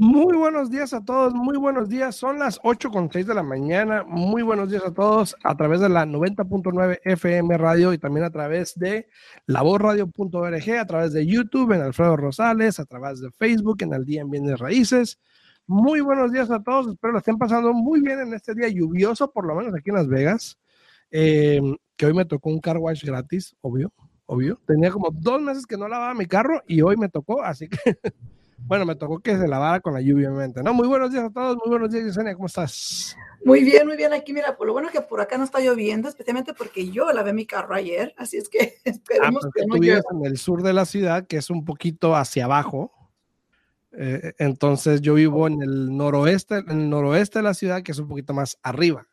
Muy buenos días a todos, muy buenos días. Son las 8 con 6 de la mañana. Muy buenos días a todos a través de la 90.9 FM Radio y también a través de laborradio.org, a través de YouTube en Alfredo Rosales, a través de Facebook en el Día en Bienes Raíces. Muy buenos días a todos. Espero lo estén pasando muy bien en este día lluvioso, por lo menos aquí en Las Vegas. Eh, que hoy me tocó un car wash gratis, obvio, obvio. Tenía como dos meses que no lavaba mi carro y hoy me tocó, así que Bueno, me tocó que se lavara con la lluvia, obviamente. ¿no? Muy buenos días a todos, muy buenos días, Yesenia, ¿cómo estás? Muy bien, muy bien. Aquí, mira, por lo bueno que por acá no está lloviendo, especialmente porque yo lavé mi carro ayer, así es que esperemos ah, que no llueva. en el sur de la ciudad, que es un poquito hacia abajo. Eh, entonces yo vivo en el noroeste, en el noroeste de la ciudad, que es un poquito más arriba.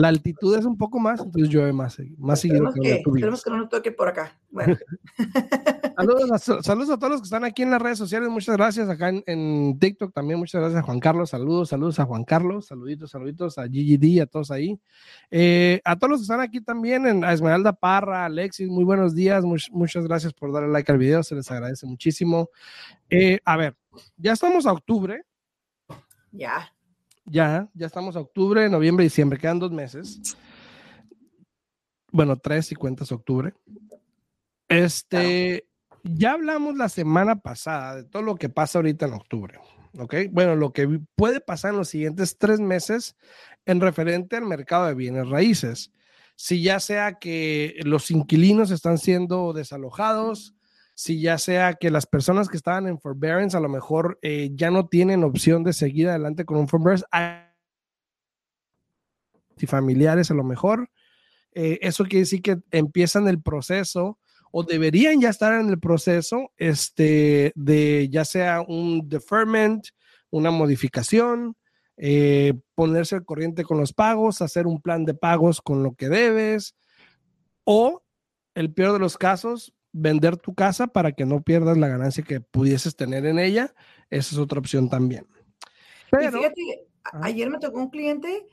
La altitud es un poco más, entonces llueve más, más seguido. Que, esperemos que no nos toque por acá. Bueno. saludos, a, saludos a todos los que están aquí en las redes sociales. Muchas gracias. Acá en, TikTok también. Muchas gracias a Juan Carlos. Saludos, saludos a Juan Carlos. Saluditos, saluditos a GGD, a todos ahí. Eh, a todos los que están aquí también, en Esmeralda Parra, Alexis, muy buenos días. muchas gracias por darle like al video. Se les agradece muchísimo. Eh, a ver, ya estamos a octubre. Ya ya, ya estamos a octubre, noviembre, diciembre, quedan dos meses. Bueno, tres y cuentas octubre. Este, ya hablamos la semana pasada de todo lo que pasa ahorita en octubre. ¿Ok? Bueno, lo que puede pasar en los siguientes tres meses en referente al mercado de bienes raíces. Si ya sea que los inquilinos están siendo desalojados, si ya sea que las personas que estaban en forbearance a lo mejor eh, ya no tienen opción de seguir adelante con un forbearance, y familiares a lo mejor, eh, eso quiere decir que empiezan el proceso o deberían ya estar en el proceso este, de ya sea un deferment, una modificación, eh, ponerse al corriente con los pagos, hacer un plan de pagos con lo que debes, o el peor de los casos, vender tu casa para que no pierdas la ganancia que pudieses tener en ella. Esa es otra opción también. Pero, fíjate, ayer me tocó un cliente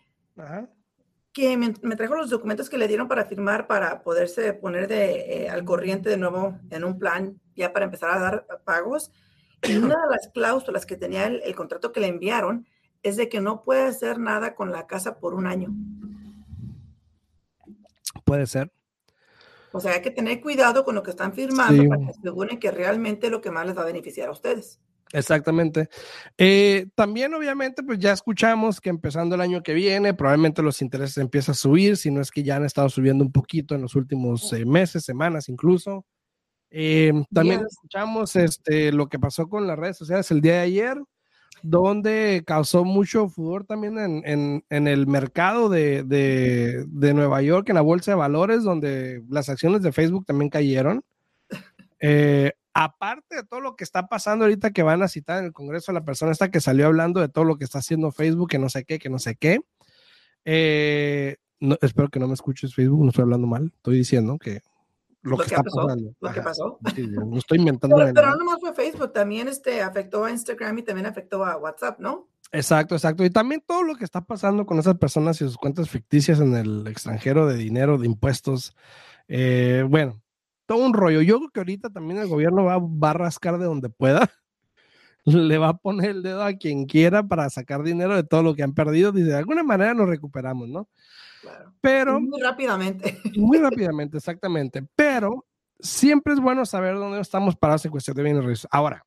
que me, trajo los documentos que le dieron para firmar para poderse poner de, eh, al corriente de nuevo en un plan ya para empezar a dar pagos. Y una de las cláusulas que tenía el, el contrato que le enviaron es de que no puede hacer nada con la casa por un año. Puede ser. O sea, hay que tener cuidado con lo que están firmando para que aseguren que realmente lo que más les va a beneficiar a ustedes. Exactamente. Eh, también, obviamente, pues ya escuchamos que empezando el año que viene, probablemente los intereses empiezan a subir, si no es que ya han estado subiendo un poquito en los últimos eh, meses, semanas incluso. Eh, también escuchamos este, lo que pasó con las redes sociales el día de ayer donde causó mucho furor también en, el mercado de, Nueva York, en la bolsa de valores, donde las acciones de Facebook también cayeron. Eh, aparte de todo lo que está pasando ahorita que van a citar en el Congreso a la persona esta que salió hablando de todo lo que está haciendo Facebook, que no sé qué, que no sé qué. Eh, espero que no me escuches Facebook, no estoy hablando mal, estoy diciendo que lo, que, está pasó, Lo que pasó. no estoy inventando. Pero, no nomás fue Facebook, también este, afectó a Instagram y también afectó a WhatsApp, ¿no? Exacto, exacto. Y también todo lo que está pasando con esas personas y sus cuentas ficticias en el extranjero de dinero, de impuestos. Eh, bueno, todo un rollo. Yo creo que ahorita también el gobierno va, va a rascar de donde pueda. Le va a poner el dedo a quien quiera para sacar dinero de todo lo que han perdido. Dice, de alguna manera nos recuperamos, ¿no? Pero. Muy rápidamente. Muy rápidamente, exactamente. Pero siempre es bueno saber dónde estamos parados en cuestión de bienes raíces. Ahora,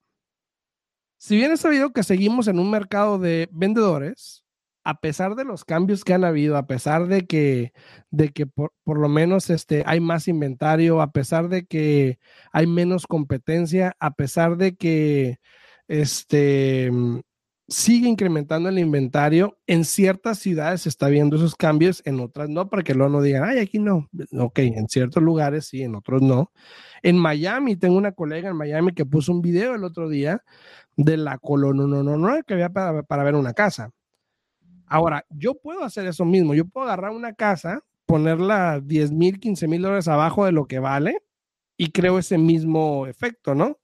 si bien es sabido que seguimos en un mercado de vendedores, a pesar de los cambios que han habido, a pesar de que, de que por, por, lo menos este, hay más inventario, a pesar de que hay menos competencia, a pesar de que este, sigue incrementando el inventario. En ciertas ciudades se está viendo esos cambios, en otras no, para que luego no digan, ay, aquí no. Ok, en ciertos lugares sí, en otros no. En Miami, tengo una colega en Miami que puso un video el otro día de la colonia que había para, para ver una casa. Ahora, yo puedo hacer eso mismo. Yo puedo agarrar una casa, ponerla 10 mil, 15 mil dólares abajo de lo que vale y creo ese mismo efecto, ¿no?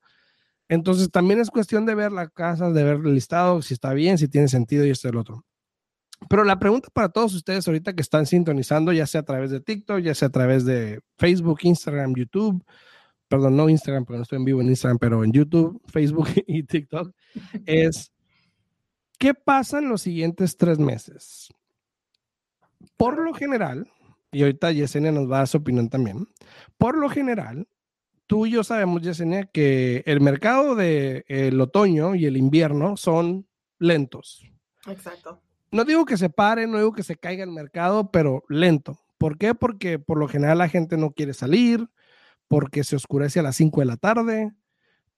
Entonces también es cuestión de ver la casa, de ver el listado, si está bien, si tiene sentido y esto y el otro. Pero la pregunta para todos ustedes ahorita que están sintonizando, ya sea a través de TikTok, ya sea a través de Facebook, Instagram, YouTube, perdón, no Instagram, porque no estoy en vivo en Instagram, pero en YouTube, Facebook y TikTok, es ¿qué pasa en los siguientes tres meses? Por lo general, y ahorita Yesenia nos va a dar su opinión también, por lo general, tú y yo sabemos, Yesenia, que el mercado del de, otoño y el invierno son lentos. Exacto. No digo que se pare, no digo que se caiga el mercado, pero lento. ¿Por qué? Porque por lo general la gente no quiere salir, porque se oscurece a las 5 de la tarde,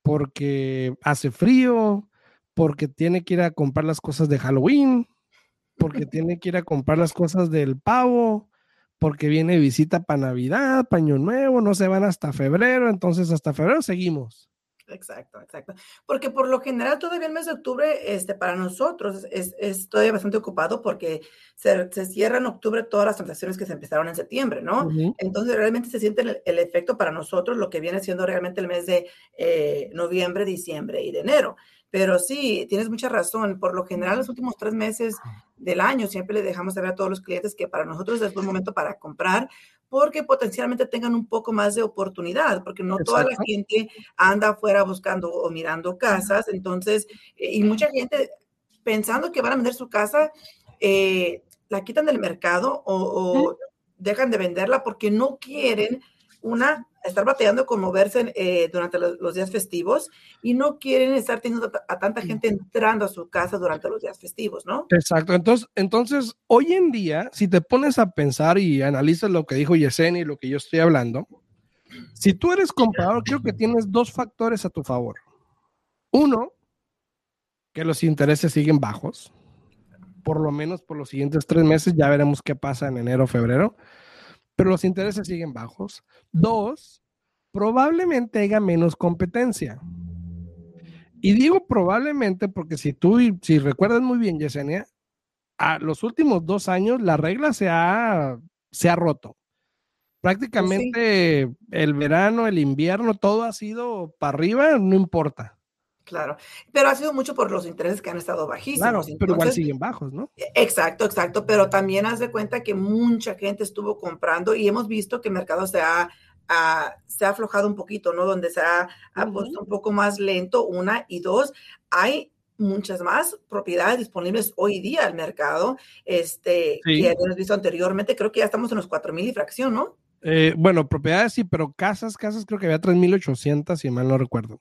porque hace frío, porque tiene que ir a comprar las cosas de Halloween, porque tiene que ir a comprar las cosas del pavo, porque viene visita para Navidad, paño nuevo, no se van hasta febrero, entonces hasta febrero seguimos. Exacto, exacto. Porque por lo general todavía el mes de octubre, este, para nosotros es, es todavía bastante ocupado porque se, se cierra en octubre todas las transacciones que se empezaron en septiembre, ¿no? Entonces realmente se siente el, efecto para nosotros, lo que viene siendo realmente el mes de eh, noviembre, diciembre y de enero. Pero sí, tienes mucha razón. Por lo general, los últimos tres meses del año siempre le dejamos saber a todos los clientes que para nosotros es buen momento para comprar porque potencialmente tengan un poco más de oportunidad, porque no toda la gente anda afuera buscando o mirando casas. Entonces, eh, y mucha gente pensando que van a vender su casa, eh, la quitan del mercado o, o dejan de venderla porque no quieren una, estar batallando con moverse eh, durante los, días festivos y no quieren estar teniendo a, tanta gente entrando a su casa durante los días festivos, ¿no? Exacto. Entonces, entonces, hoy en día, si te pones a pensar y analizas lo que dijo Yesenia y lo que yo estoy hablando, si tú eres comprador, creo que tienes dos factores a tu favor. Uno, que los intereses siguen bajos, por lo menos por los siguientes tres meses, ya veremos qué pasa en enero o febrero pero los intereses siguen bajos. Dos, probablemente haya menos competencia. Y digo probablemente porque si tú, si recuerdas muy bien, Yesenia, a los últimos dos años la regla se ha, se ha roto. Prácticamente el verano, el invierno, todo ha sido para arriba, no importa. Claro, pero ha sido mucho por los intereses que han estado bajísimos. Claro, pero igual siguen bajos, ¿no? E, exacto, exacto, pero también haz de cuenta que mucha gente estuvo comprando y hemos visto que el mercado se ha, se ha aflojado un poquito, ¿no? Donde se ha, puesto un poco más lento, una y dos, hay muchas más propiedades disponibles hoy día al mercado, este, que hemos visto anteriormente, creo que ya estamos en los 4.000 y fracción, ¿no? Eh, bueno, propiedades sí, pero casas, casas creo que había 3.800, si mal no recuerdo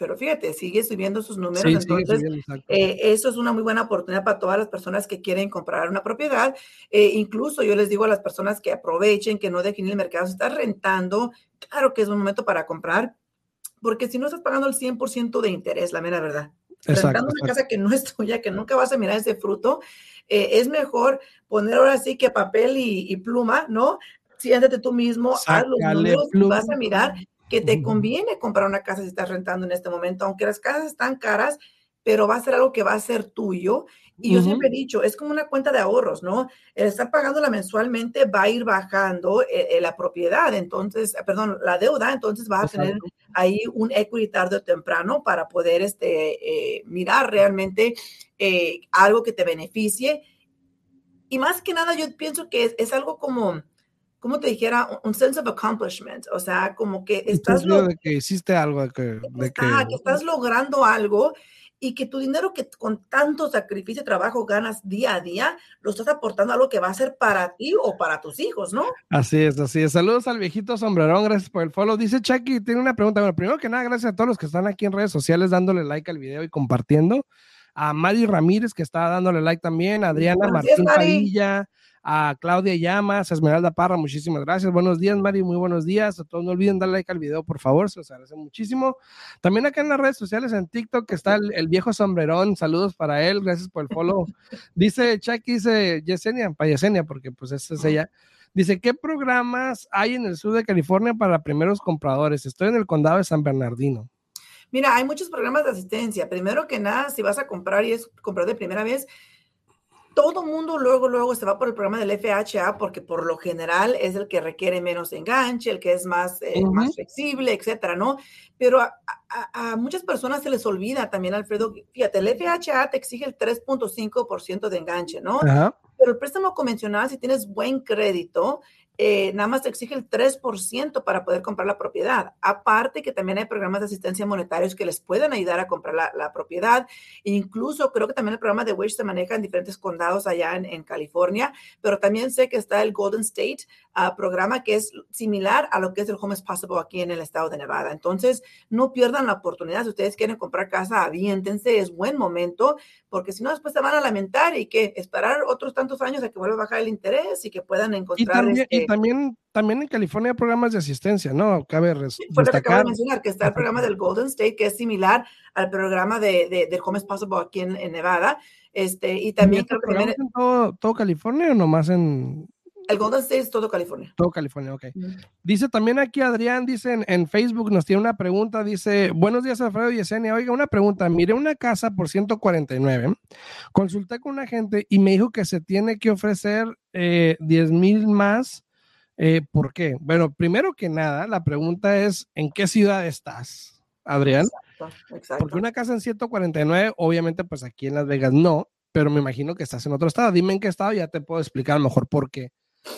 pero fíjate, sigue subiendo sus números. entonces, eh, eso es una muy buena oportunidad para todas las personas que quieren comprar una propiedad. Eh, incluso yo les digo a las personas que aprovechen, que no dejen el mercado. Si estás rentando, claro que es un momento para comprar, porque si no estás pagando el 100% de interés, la mera verdad. rentando una casa que no es tuya, que nunca vas a mirar ese fruto, eh, es mejor poner ahora sí que papel y, pluma, ¿no? Siéntate tú mismo, haz los números, vas a mirar que te conviene comprar una casa si estás rentando en este momento, aunque las casas están caras, pero va a ser algo que va a ser tuyo. Y yo siempre he dicho, es como una cuenta de ahorros, ¿no? El estar pagándola mensualmente va a ir bajando eh, eh, la propiedad, entonces, perdón, la deuda, entonces vas a tener ahí un equity tarde o temprano para poder este, eh, mirar realmente algo que te beneficie. Y más que nada, yo pienso que es algo como como te dijera, un sense of accomplishment, o sea, como que estás... De que hiciste algo, de que, de que... que... estás logrando algo y que tu dinero que con tanto sacrificio y trabajo ganas día a día, lo estás aportando a algo que va a ser para ti o para tus hijos, ¿no? Así es, así es. Saludos al viejito sombrerón, gracias por el follow. Dice Chucky, tiene una pregunta. Bueno, primero que nada, gracias a todos los que están aquí en redes sociales dándole like al video y compartiendo. A Mari Ramírez, que está dándole like también. A Adriana Martín Padilla a Claudia Llamas, a Esmeralda Parra, muchísimas gracias. Buenos días, Mari, muy buenos días. A todos no olviden darle like al video, por favor, se los agradece muchísimo. También acá en las redes sociales, en TikTok, que está el, viejo sombrerón, saludos para él, gracias por el follow. Dice Chucky, dice Yesenia, para Yesenia, porque pues esa es ella. Dice, ¿qué programas hay en el sur de California para primeros compradores? Estoy en el condado de San Bernardino. Mira, hay muchos programas de asistencia. Primero que nada, si vas a comprar y es comprar de primera vez, todo mundo luego, luego se va por el programa del FHA porque por lo general es el que requiere menos enganche, el que es más, eh, más flexible, etcétera, ¿no? Pero a, muchas personas se les olvida también, Alfredo, fíjate, el FHA te exige el 3.5% de enganche, ¿no? Pero el préstamo convencional, si tienes buen crédito, eh, nada más te exige el 3% para poder comprar la propiedad. Aparte que también hay programas de asistencia monetarios que les pueden ayudar a comprar la, propiedad. incluso creo que también el programa de Wish se maneja en diferentes condados allá en, California, pero también sé que está el Golden State uh, programa que es similar a lo que es el Home is Possible aquí en el estado de Nevada. Entonces, no pierdan la oportunidad. Si ustedes quieren comprar casa, aviéntense, es buen momento, porque si no, después se van a lamentar y que esperar otros tantos años a que vuelva a bajar el interés y que puedan encontrar. Este también, también en California hay programas de asistencia, ¿no? Cabe fue lo que acabo de mencionar, que está el programa del Golden State, que es similar al programa de, de, del Home Possible aquí en, Nevada. Este, y también creo que en todo, todo California o nomás en, el Golden State es todo California. Todo California, ok. Dice también aquí Adrián, dice en, Facebook, nos tiene una pregunta, dice, buenos días Alfredo y Yesenia, oiga, una pregunta, miré una casa por 149, consulté con una gente y me dijo que se tiene que ofrecer eh, 10 mil más eh, ¿Por qué? Bueno, primero que nada, la pregunta es, ¿en qué ciudad estás, Adrián? Exacto, Porque una casa en 149, obviamente, pues aquí en Las Vegas no, pero me imagino que estás en otro estado. Dime en qué estado, ya te puedo explicar a lo mejor por qué.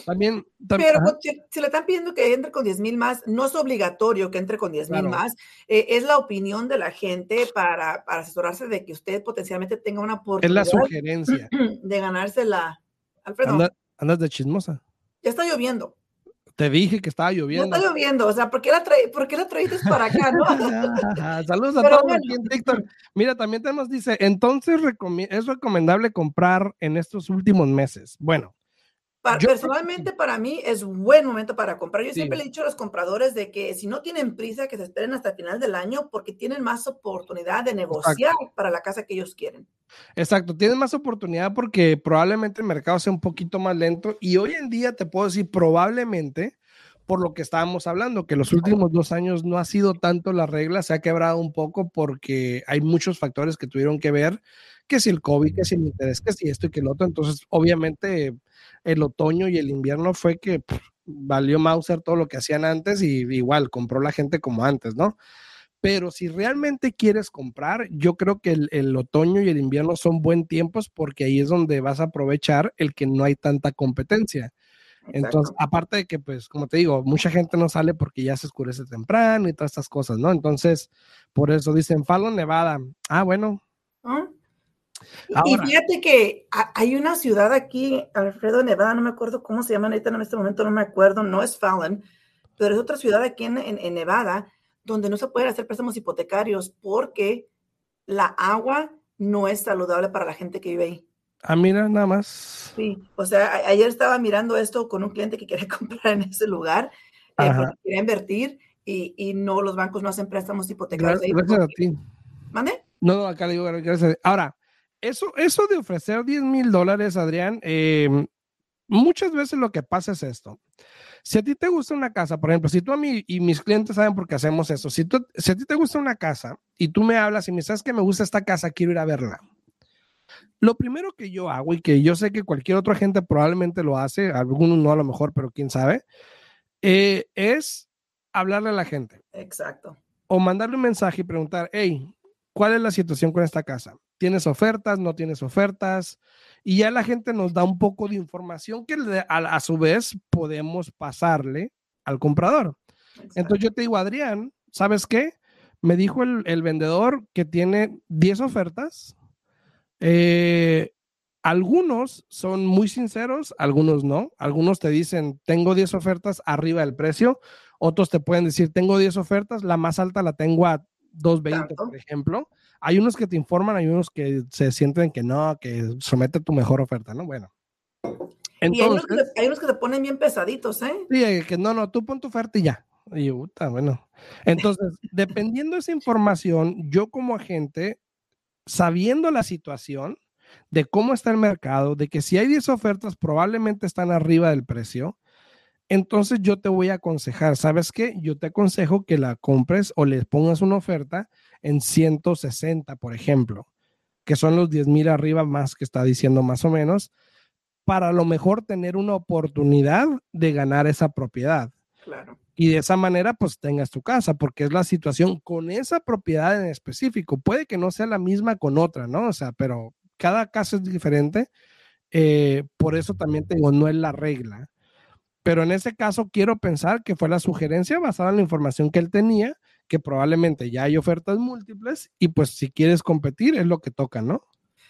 También, pero si, le están pidiendo que entre con 10 mil más, no es obligatorio que entre con 10 mil más. Eh, es la opinión de la gente para, para, asesorarse de que usted potencialmente tenga una oportunidad. Es la sugerencia. De ganarse la. Alfredo. andas de chismosa. Ya está lloviendo. Te dije que estaba lloviendo. está lloviendo, o sea, ¿por qué la, ¿por qué la traíste para acá, no? Saludos a todos aquí en TikTok. Mira, también tenemos, dice, entonces es recomendable comprar en estos últimos meses. Bueno. personalmente para mí es buen momento para comprar. Yo siempre le he dicho a los compradores de que si no tienen prisa, que se esperen hasta el final del año porque tienen más oportunidad de negociar para la casa que ellos quieren. Exacto, tienes más oportunidad porque probablemente el mercado sea un poquito más lento y hoy en día te puedo decir probablemente por lo que estábamos hablando, que los últimos dos años no ha sido tanto la regla, se ha quebrado un poco porque hay muchos factores que tuvieron que ver, que si el COVID, que si el interés, que si esto y que el otro. Entonces, obviamente, el otoño y el invierno fue que valió Mauser todo lo que hacían antes y igual compró la gente como antes, ¿no? Pero si realmente quieres comprar, yo creo que el, otoño y el invierno son buen tiempos porque ahí es donde vas a aprovechar el que no hay tanta competencia. Entonces, aparte de que, pues, como te digo, mucha gente no sale porque ya se oscurece temprano y todas estas cosas, ¿no? Entonces, por eso dicen Fallon, Nevada. Ah, bueno. ¿Ah? y fíjate que hay una ciudad aquí, Alfredo, Nevada, no me acuerdo cómo se llama ahorita en este momento, no me acuerdo, no es Fallon, pero es otra ciudad aquí en, en Nevada donde no se pueden hacer préstamos hipotecarios porque la agua no es saludable para la gente que vive ahí. Ah, mira, nada más. Sí, o sea, ayer estaba mirando esto con un cliente que quería comprar en ese lugar, eh, porque quería invertir y, y, no, los bancos no hacen préstamos hipotecarios. Gracias, a ti. ¿Mande? No, no, acá le digo gracias. Ahora, eso, eso de ofrecer 10 mil dólares, Adrián, eh, muchas veces lo que pasa es esto. Si a ti te gusta una casa, por ejemplo, si tú a mí y mis clientes saben por qué hacemos eso, si, tú, si a ti te gusta una casa y tú me hablas y me sabes que me gusta esta casa, quiero ir a verla. Lo primero que yo hago y que yo sé que cualquier otra gente probablemente lo hace, algunos no a lo mejor, pero quién sabe, eh, es hablarle a la gente. Exacto. O mandarle un mensaje y preguntar, hey, ¿cuál es la situación con esta casa? ¿Tienes ofertas? ¿No tienes ofertas? Y ya la gente nos da un poco de información que a, su vez podemos pasarle al comprador. Entonces yo te digo, Adrián, ¿sabes qué? Me dijo el, vendedor que tiene 10 ofertas. Eh, algunos son muy sinceros, algunos no. Algunos te dicen, tengo 10 ofertas arriba del precio. Otros te pueden decir, tengo 10 ofertas, la más alta la tengo a 220, por ejemplo. Hay unos que te informan, hay unos que se sienten que no, que somete tu mejor oferta, ¿no? Bueno. y hay unos, que te, ponen bien pesaditos, ¿eh? Sí, que no, no, tú pon tu oferta y ya. Y puta, bueno. Entonces, dependiendo de esa información, yo como agente, sabiendo la situación de cómo está el mercado, de que si hay 10 ofertas, probablemente están arriba del precio, entonces yo te voy a aconsejar, ¿sabes qué? Yo te aconsejo que la compres o le pongas una oferta en 160, por ejemplo, que son los 10 mil arriba más que está diciendo más o menos, para a lo mejor tener una oportunidad de ganar esa propiedad. Claro. Y de esa manera, pues tengas tu casa, porque es la situación con esa propiedad en específico. Puede que no sea la misma con otra, ¿no? O sea, pero cada caso es diferente. Eh, por eso también tengo, no es la regla. Pero en ese caso quiero pensar que fue la sugerencia basada en la información que él tenía, que probablemente ya hay ofertas múltiples y pues si quieres competir es lo que toca, ¿no?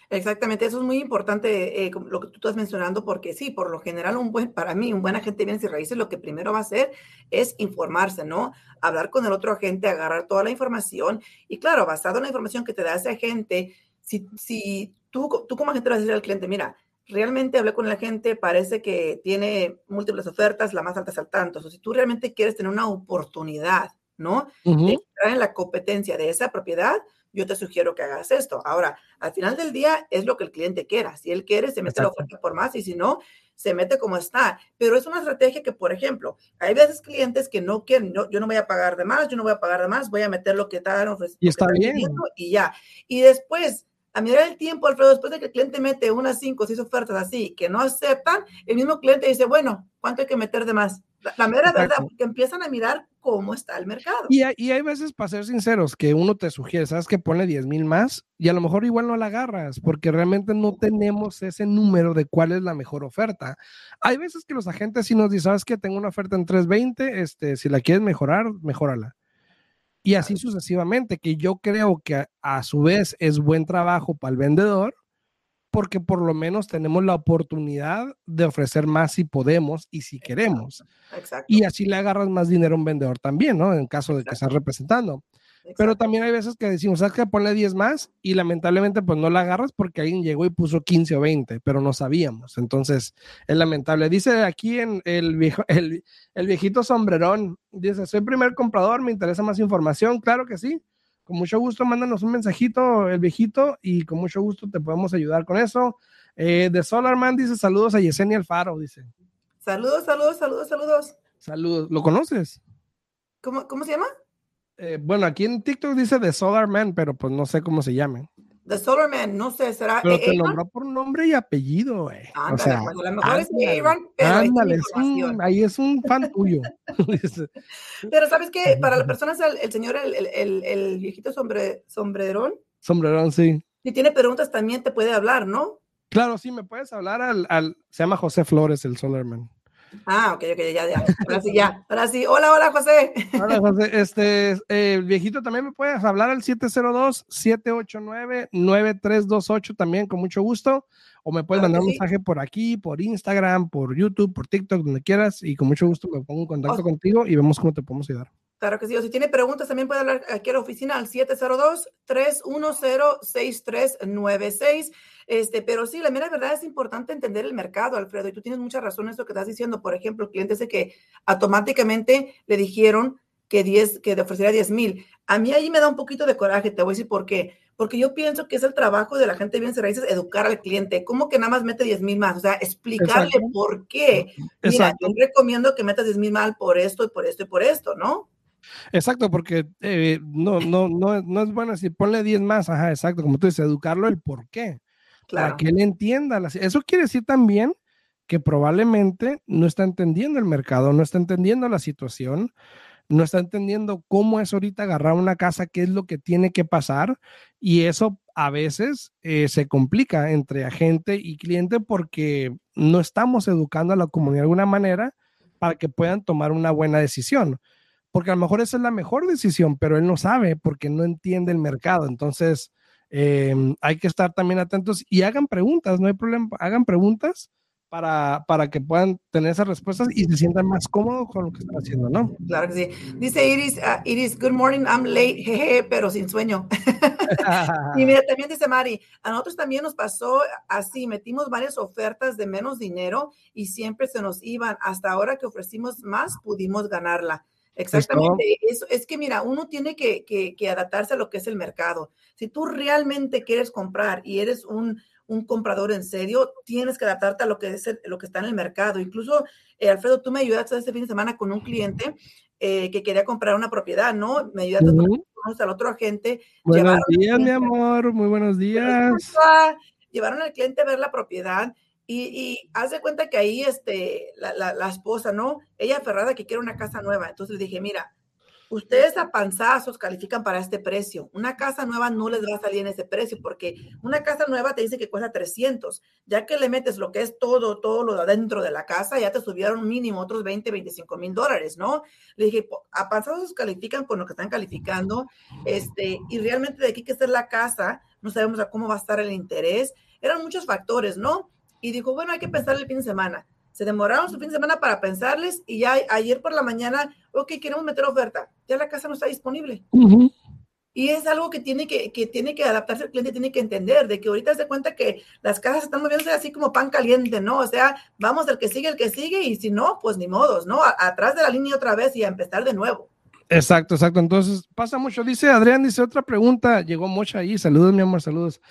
Exactamente, eso es muy importante, eh, lo que tú estás mencionando, porque sí, por lo general, un buen, para mí, un buen agente de bienes y raíces lo que primero va a hacer es informarse, ¿no? Hablar con el otro agente, agarrar toda la información y claro, basado en la información que te da ese agente, si, si tú, tú como agente le vas a decir al cliente, mira, realmente hablé con la gente, parece que tiene múltiples ofertas, la más alta es al tanto. O si tú realmente quieres tener una oportunidad, ¿no? De entrar en la competencia de esa propiedad, yo te sugiero que hagas esto. Ahora, al final del día es lo que el cliente quiera. Si él quiere, se mete la oferta por más y si no, se mete como está. Pero es una estrategia que, por ejemplo, hay veces clientes que no quieren, yo no voy a pagar de más, yo no voy a pagar de más, voy a meter lo que ofreciendo. Y está bien. Y ya. Y después, a mirar el tiempo, Alfredo, después de que el cliente mete unas cinco o seis ofertas así que no aceptan, el mismo cliente dice, bueno, ¿cuánto hay que meter de más? La, mera verdad, porque empiezan a mirar cómo está el mercado. Y hay, y hay veces, para ser sinceros, que uno te sugiere, sabes que pone 10 mil más y a lo mejor igual no la agarras porque realmente no tenemos ese número de cuál es la mejor oferta. Hay veces que los agentes sí nos dicen, sabes que tengo una oferta en 320, este, si la quieres mejorar, mejórala. Y así sucesivamente, que yo creo que a, su vez es buen trabajo para el vendedor, porque por lo menos tenemos la oportunidad de ofrecer más si podemos y si queremos. Y así le agarras más dinero a un vendedor también, ¿no? En caso de que estás representando. Pero también hay veces que decimos, ¿sabes qué? Ponle 10 más y lamentablemente pues no la agarras porque alguien llegó y puso 15 o 20, pero no sabíamos. Entonces es lamentable. Dice aquí en el, viejo, el, el viejito sombrerón, dice, soy primer comprador, me interesa más información. Claro que sí. Con mucho gusto, mándanos un mensajito, el viejito, y con mucho gusto te podemos ayudar con eso. Eh, de Solarman dice saludos a Yesenia Alfaro, dice. Saludos, saludos, saludos, saludos. Saludos. ¿Lo conoces? ¿Cómo, cómo se llama? Eh, bueno, aquí en TikTok dice The Solar Man, pero pues no sé cómo se llame. The Solar Man, no sé, será. Pero te nombró por nombre y apellido, güey. o sea, pues, a lo mejor es Aaron, pero ándale, es un, ahí es un fan tuyo. pero sabes que para la persona, el, el señor, el, el, el, viejito sombre, sombrerón. Sombrerón, sí. Si tiene preguntas también te puede hablar, ¿no? Claro, sí, me puedes hablar al, al se llama José Flores, el Solarman. Ah, ok, ok, ya, ya. Ahora sí, ya. Ahora sí. Hola, hola, José. Hola, José. Este, eh, viejito, también me puedes hablar al 702-789-9328 también, con mucho gusto. O me puedes mandar un mensaje por aquí, por Instagram, por YouTube, por TikTok, donde quieras. Y con mucho gusto me pongo en contacto contigo y vemos cómo te podemos ayudar. Claro que sí. O si tiene preguntas, también puede hablar aquí a la oficina al 702-310-6396. Este, pero sí, la mera verdad es importante entender el mercado, Alfredo, y tú tienes mucha razón en esto que estás diciendo. Por ejemplo, el cliente dice que automáticamente le dijeron que, 10, que ofreciera 10 mil. A mí ahí me da un poquito de coraje, te voy a decir por qué. Porque yo pienso que es el trabajo de la gente de bienes raíces educar al cliente. ¿Cómo que nada más mete 10 mil más? O sea, explicarle por qué. Mira, yo recomiendo que metas 10 mil más por esto y por esto y por esto, ¿no? Exacto, porque eh, no, no, no, no es bueno si ponle 10 más, ajá, exacto, como tú dices, educarlo el por qué. Para que él entienda. Eso quiere decir también que probablemente no está entendiendo el mercado, no está entendiendo la situación, no está entendiendo cómo es ahorita agarrar una casa, qué es lo que tiene que pasar. Y eso a veces eh, se complica entre agente y cliente porque no estamos educando a la comunidad de alguna manera para que puedan tomar una buena decisión. Porque a lo mejor esa es la mejor decisión, pero él no sabe porque no entiende el mercado. Entonces, Em, hay que estar también atentos y hagan preguntas, no hay problema, hagan preguntas para, para que puedan tener esas respuestas y se sientan más cómodos con lo que están haciendo, ¿no? Claro que sí. Dice Iris, uh, Iris, good morning, I'm late, jeje, pero sin sueño. y mira, también dice Mari, a nosotros también nos pasó así, metimos varias ofertas de menos dinero y siempre se nos iban. Hasta ahora que ofrecimos más, pudimos ganarla. Exactamente, eso es que mira, uno tiene que, que, adaptarse a lo que es el mercado. Si tú realmente quieres comprar y eres un, un comprador en serio, tienes que adaptarte a lo que es lo que está en el mercado. Incluso, eh, Alfredo, tú me ayudaste este fin de semana con un cliente eh, que quería comprar una propiedad, ¿no? Me ayudaste con al otro agente. Buenos días, mi amor, muy buenos días. Llevaron al cliente a ver la propiedad y, y haz de cuenta que ahí este, la, la, la, esposa, ¿no? Ella aferrada que quiere una casa nueva. Entonces le dije, mira, ustedes a panzazos califican para este precio. Una casa nueva no les va a salir en ese precio porque una casa nueva te dice que cuesta 300. Ya que le metes lo que es todo, todo lo de adentro de la casa, ya te subieron mínimo otros 20, 25 mil dólares, ¿no? Le dije, a panzazos califican con lo que están calificando. Este, y realmente de aquí que ser la casa, no sabemos a cómo va a estar el interés. Eran muchos factores, ¿no? Y dijo, bueno, hay que pensar el fin de semana se demoraron su fin de semana para pensarles y ya ayer por la mañana, ok, queremos meter oferta, ya la casa no está disponible. Y es algo que tiene que, que, tiene que adaptarse el cliente, tiene que entender, de que ahorita se cuenta que las casas están moviéndose así como pan caliente, ¿no? O sea, vamos el que sigue, el que sigue, y si no, pues ni modos, ¿no? atrás de la línea otra vez y a empezar de nuevo. Exacto, exacto. Entonces pasa mucho. Dice Adrián, dice otra pregunta, llegó mucho ahí, saludos mi amor, saludos.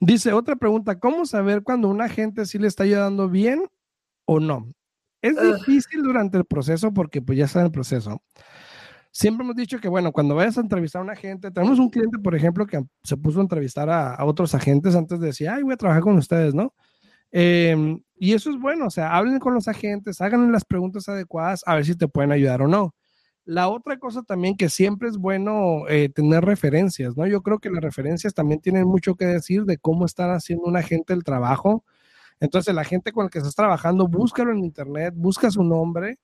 Dice otra pregunta, ¿cómo saber cuando una gente sí le está ayudando bien o no. Es difícil durante el proceso porque pues ya está en el proceso. Siempre hemos dicho que, bueno, cuando vayas a entrevistar a un agente, tenemos un cliente, por ejemplo, que se puso a entrevistar a, otros agentes antes de decir, ay, voy a trabajar con ustedes, ¿no? Em, y eso es bueno, o sea, hablen con los agentes, hagan las preguntas adecuadas a ver si te pueden ayudar o no. La otra cosa también que siempre es bueno eh, tener referencias, ¿no? Yo creo que las referencias también tienen mucho que decir de cómo están haciendo un agente el trabajo entonces, la gente con la que estás trabajando, búscalo en internet, busca su nombre,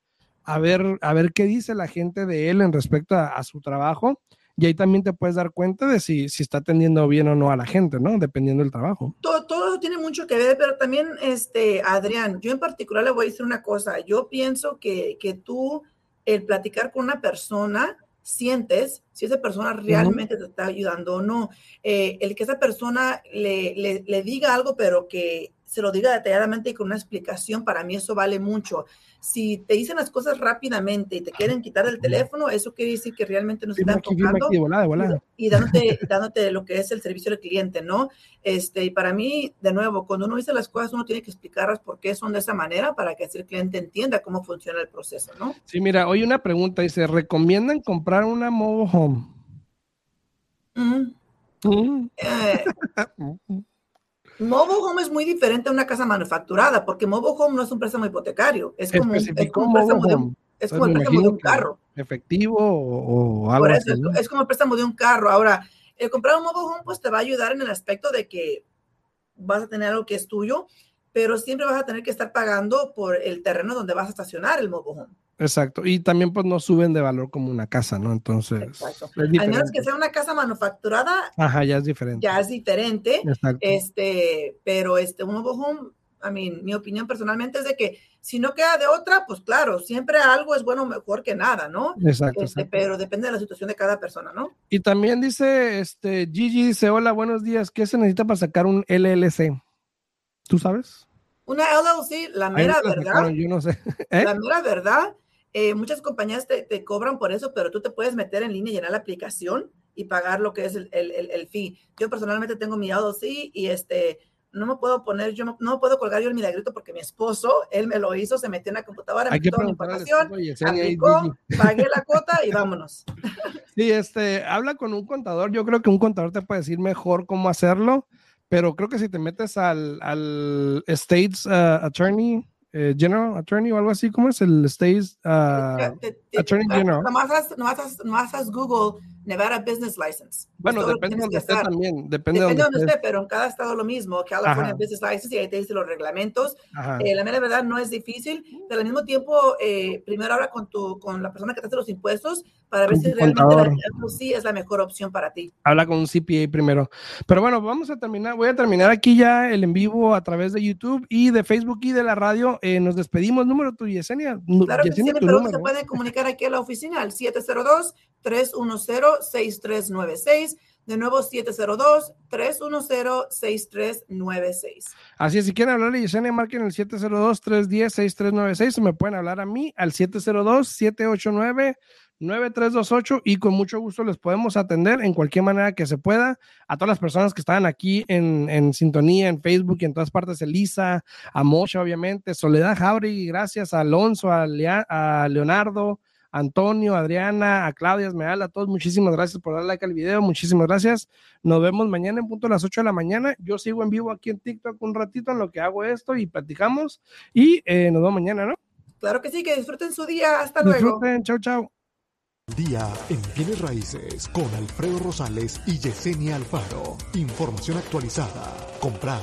a ver, a ver qué dice la gente de él en respecto a, su trabajo. Y ahí también te puedes dar cuenta de si, si está atendiendo bien o no a la gente, ¿no? Dependiendo del trabajo. Todo, todo eso tiene mucho que ver, pero también, este, Adrián, yo en particular le voy a decir una cosa. Yo pienso que, que tú, el platicar con una persona, sientes si esa persona realmente te está ayudando o no. Eh, el que esa persona le, le, le, diga algo, pero que se lo diga detalladamente y con una explicación, para mí eso vale mucho. Si te dicen las cosas rápidamente y te quieren quitar el teléfono, eso quiere decir que realmente no se están tocando y, dándote, dándote lo que es el servicio del cliente, ¿no? Este, y para mí, de nuevo, cuando uno dice las cosas, uno tiene que explicarlas por qué son de esa manera para que así el cliente entienda cómo funciona el proceso, ¿no? Sí, mira, hoy una pregunta dice, ¿recomiendan comprar una mobile home? Eh, Mobile home es muy diferente a una casa manufacturada, porque mobile home no es un préstamo hipotecario, es como, es como un préstamo de un, es como el préstamo de un carro. Efectivo o, algo Por eso, es como el préstamo de un carro. Ahora, el comprar un mobile home pues te va a ayudar en el aspecto de que vas a tener algo que es tuyo, pero siempre vas a tener que estar pagando por el terreno donde vas a estacionar el mobile home. Exacto. Y también pues no suben de valor como una casa, ¿no? Entonces. Exacto. Al menos que sea una casa manufacturada. Ajá, ya es diferente. Ya es diferente. Exacto. Este, pero este, un mobile home, a mí, mi opinión personalmente es de que si no queda de otra, pues claro, siempre algo es bueno mejor que nada, ¿no? Exacto, este, Pero depende de la situación de cada persona, ¿no? Y también dice, este, Gigi dice, hola, buenos días, ¿qué se necesita para sacar un LLC? ¿Tú sabes? Una LLC, la mera verdad. Yo no sé. ¿Eh? La mera verdad eh, muchas compañías te, te, cobran por eso, pero tú te puedes meter en línea, llenar la aplicación y pagar lo que es el, el, el, fee. Yo personalmente tengo mi sí y este, no me puedo poner, yo no, no puedo colgar yo el milagrito porque mi esposo, él me lo hizo, se metió en la computadora, Hay toda mi información, pagué la cuota y vámonos. Sí, este, habla con un contador. Yo creo que un contador te puede decir mejor cómo hacerlo, pero creo que si te metes al, al States uh, Attorney, eh, General Attorney o algo así, ¿cómo es el State's uh, Attorney General? No haces Google Nevada Business License. Bueno, depende de donde esté también. Depende, de donde esté, pero en cada estado lo mismo. California Business License y ahí te dice los reglamentos. Eh, la mera verdad no es difícil, pero al mismo tiempo, eh, primero habla con, tu, con la persona que te hace los impuestos para ver si realmente la, sí es la mejor opción para ti. Habla con un CPA primero. Pero bueno, vamos a terminar. Voy a terminar aquí ya el en vivo a través de YouTube y de Facebook y de la radio. Eh, nos despedimos. Número tu Yesenia. Claro Yesenia, que sí, pero se puede comunicar aquí a la oficina al 702 310-6396. De nuevo, 702-310-6396. Así es, si quieren hablarle a Yesenia, marquen el 702-310-6396 o me pueden hablar a mí al 702-789-9328 y con mucho gusto les podemos atender en cualquier manera que se pueda. A todas las personas que están aquí en, en sintonía, en Facebook y en todas partes, Elisa, a Mosha, obviamente, Soledad Jauregui, gracias a Alonso, a, a Leonardo, Antonio, Adriana, a Claudia Esmeal, a todos, muchísimas gracias por dar like al video, muchísimas gracias. Nos vemos mañana en punto a las 8 de la mañana. Yo sigo en vivo aquí en TikTok un ratito en lo que hago esto y platicamos y eh, nos vemos mañana, ¿no? Claro que sí, que disfruten su día. Hasta luego. Disfruten, chau, chau. Día en Bienes Raíces con Alfredo Rosales y Yesenia Alfaro. Información actualizada. Comprar,